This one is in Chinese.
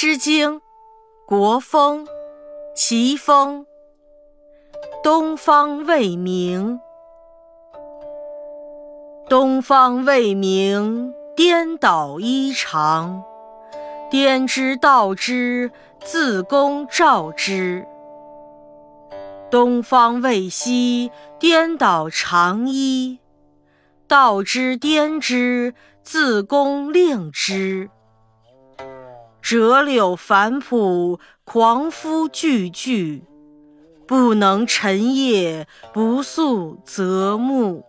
诗经·国风·齐风。东方未明，东方未明，颠倒衣裳。颠之倒之，自宫照之。东方未息，颠倒长衣。倒之颠之，自宫令之。折柳繁浦，狂夫句句，不能沉夜，不宿则暮。